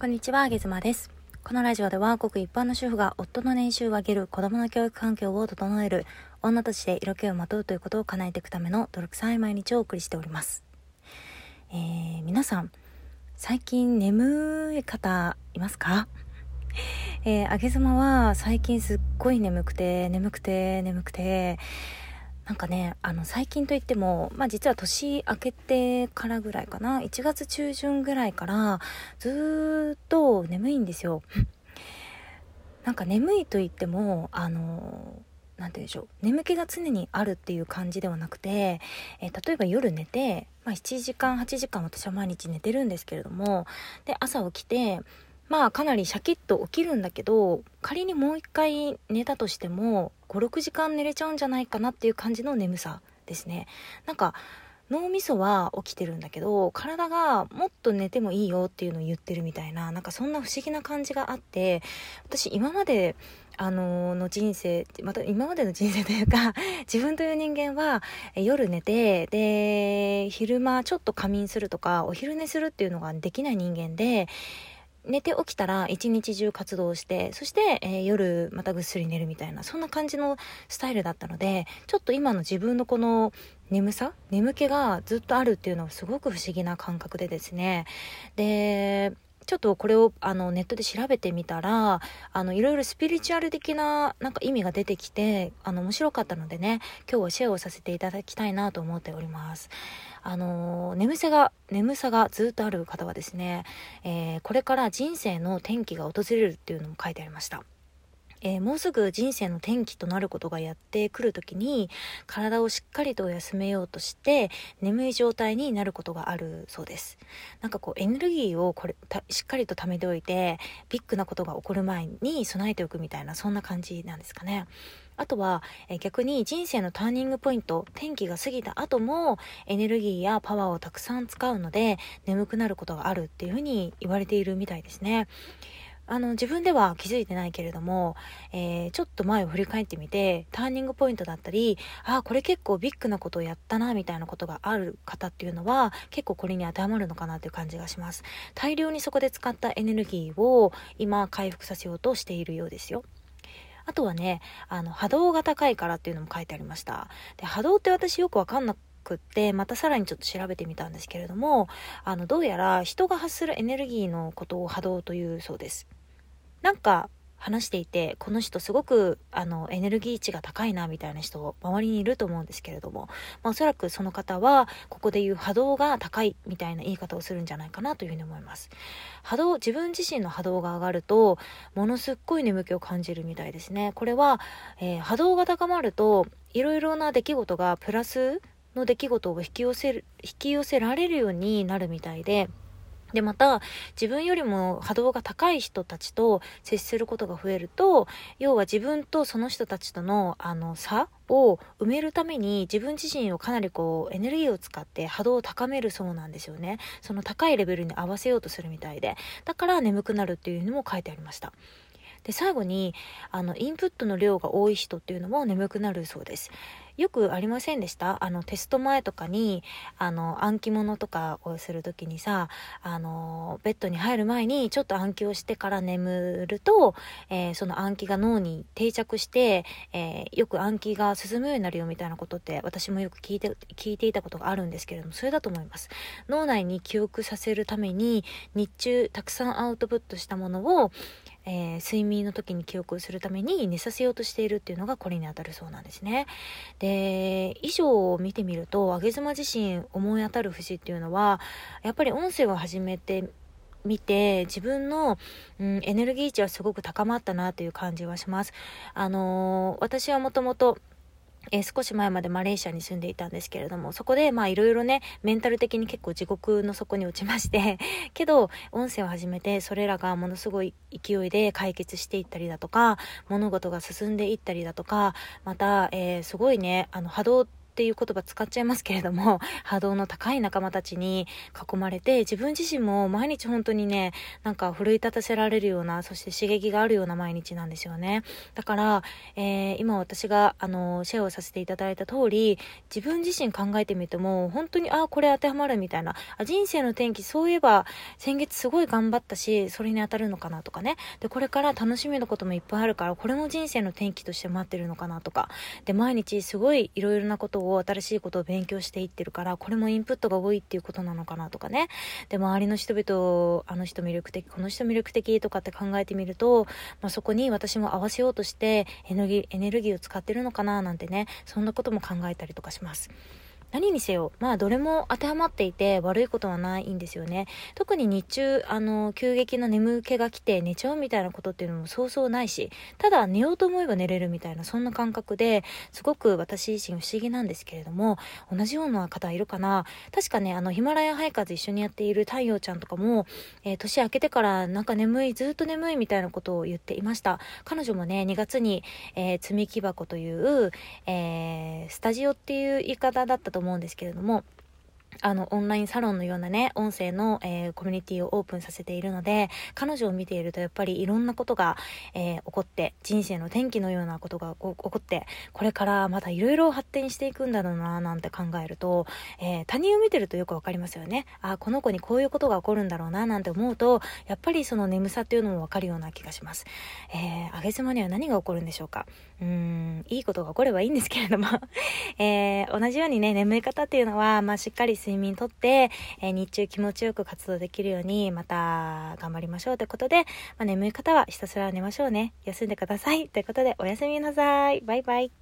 こんにちは、あげずまです。このラジオでは、ごく一般の主婦が夫の年収を上げる、子供の教育環境を整える、女として色気をまとうということを叶えていくための努力さい毎日をお送りしております。えー、皆さん、最近眠い方いますか？えー、あげずまは最近すっごい眠くて、眠くて、眠くて、なんかね、あの、最近といっても、まあ実は年明けてからぐらいかな、1月中旬ぐらいから、ずっと眠いんですよ。なんか眠いと言っても、あの、何て言うんでしょう眠気が常にあるっていう感じではなくて、えー、例えば夜寝て、まあ、7時間8時間私は毎日寝てるんですけれどもで朝起きてまあかなりシャキッと起きるんだけど仮にもう一回寝たとしても56時間寝れちゃうんじゃないかなっていう感じの眠さですね。なんか脳みそは起きてるんだけど体がもっと寝てもいいよっていうのを言ってるみたいななんかそんな不思議な感じがあって私今まであのの人生また今までの人生というか 自分という人間は夜寝てで昼間ちょっと仮眠するとかお昼寝するっていうのができない人間で寝て起きたら一日中活動してそして、えー、夜またぐっすり寝るみたいなそんな感じのスタイルだったのでちょっと今の自分のこの眠さ眠気がずっとあるっていうのはすごく不思議な感覚でですね。でちょっとこれをあのネットで調べてみたらあのいろいろスピリチュアル的ななんか意味が出てきてあの面白かったのでね今日はシェアをさせていただきたいなと思っております。あの眠さが眠さがずっとある方はですね、えー、これから人生の転機が訪れるっていうのも書いてありました。えー、もうすぐ人生の転機となることがやってくる時に体をしっかりと休めようとして眠い状態になることがあるそうですなんかこうエネルギーをこれしっかりと貯めておいてビッグなことが起こる前に備えておくみたいなそんな感じなんですかねあとは、え逆に人生のターニングポイント、天気が過ぎた後もエネルギーやパワーをたくさん使うので眠くなることがあるっていうふうに言われているみたいですね。あの自分では気づいてないけれども、えー、ちょっと前を振り返ってみてターニングポイントだったりあこれ結構ビッグなことをやったなみたいなことがある方っていうのは結構これに当てはまるのかなという感じがします。大量にそこで使ったエネルギーを今回復させようとしているようですよ。あとはねあの波動が高いからっていうのも書いてありました。で波動って私よくわかんなくってまたさらにちょっと調べてみたんですけれどもあのどうやら人が発するエネルギーのことを波動というそうです。なんか話していてこの人すごくあのエネルギー値が高いなみたいな人周りにいると思うんですけれども、まあ、おそらくその方はここで言う波動が高いみたいな言い方をするんじゃないかなというふうに思います。波動自分自身の波動が上がるとものすっごい眠気を感じるみたいですね。これは、えー、波動が高まるといろいろな出来事がプラスの出来事を引き寄せる引き寄せられるようになるみたいでで、また、自分よりも波動が高い人たちと接することが増えると、要は自分とその人たちとの、あの、差を埋めるために自分自身をかなりこうエネルギーを使って波動を高めるそうなんですよね。その高いレベルに合わせようとするみたいで。だから眠くなるっていうのも書いてありました。で最後にあのインプットの量が多い人っていうのも眠くなるそうです。よくありませんでした？あのテスト前とかにあの暗記物とかをする時にさあのベッドに入る前にちょっと暗記をしてから眠ると、えー、その暗記が脳に定着して、えー、よく暗記が進むようになるよみたいなことって私もよく聞いて聞いていたことがあるんですけれどもそれだと思います脳内に記憶させるために日中たくさんアウトプットしたものをえー、睡眠の時に記憶するために寝させようとしているっていうのがこれにあたるそうなんですね。で、以上を見てみると、上妻自身思い当たる節っていうのは、やっぱり音声を始めて見て自分の、うん、エネルギー値はすごく高まったなという感じはします。あのー、私はもともとえー、少し前までマレーシアに住んでいたんですけれども、そこでまあいろいろね、メンタル的に結構地獄の底に落ちまして、けど、音声を始めて、それらがものすごい勢いで解決していったりだとか、物事が進んでいったりだとか、また、えー、すごいね、あの波動っていう言葉使っちゃいますけれども、波動の高い仲間たちに囲まれて、自分自身も毎日本当にね、なんか奮い立たせられるような、そして刺激があるような毎日なんですよね。だから、えー、今私が、あの、シェアをさせていただいた通り、自分自身考えてみても、本当に、あ、これ当てはまるみたいな、あ、人生の転機、そういえば、先月すごい頑張ったし、それに当たるのかなとかね。で、これから楽しみのこともいっぱいあるから、これも人生の転機として待ってるのかなとか。で、毎日すごいいろいろなことを、新しいことを勉強していってるから、これもインプットが多いっていうことなのかなとかね。で、周りの人々、あの人魅力的、この人魅力的とかって考えてみると、まあ、そこに私も合わせようとしてエネルギー、エネルギーを使ってるのかななんてね、そんなことも考えたりとかします。何にせよ、まあどれも当てはまっていて悪いことはないんですよね。特に日中、あの、急激な眠気が来て寝ちゃうみたいなことっていうのもそうそうないし、ただ寝ようと思えば寝れるみたいな、そんな感覚ですごく私自身不思議なんですけれども、同じような方いるかな確かね、あの、ヒマラヤハイカーズ一緒にやっている太陽ちゃんとかも、えー、年明けてからなんか眠い、ずっと眠いみたいなことを言っていました。彼女もね、2月に、えー、積み木箱という、えー、スタジオっていう言い方だったと思うんですけれども、あの、オンラインサロンのようなね、音声の、えー、コミュニティをオープンさせているので、彼女を見ているとやっぱりいろんなことが、えー、起こって、人生の転機のようなことが起こって、これからまたいろいろ発展していくんだろうな、なんて考えると、えー、他人を見てるとよくわかりますよね。あ、この子にこういうことが起こるんだろうな、なんて思うと、やっぱりその眠さっていうのもわかるような気がします。えー、あげ妻には何が起こるんでしょうか。うん、いいことが起こればいいんですけれども、えー、同じようにね、眠い方っていうのは、まあ、しっかり睡眠とって、え、日中気持ちよく活動できるように、また頑張りましょうということで、まあ、眠い方はひたすら寝ましょうね。休んでください。ということで、おやすみなさい。バイバイ。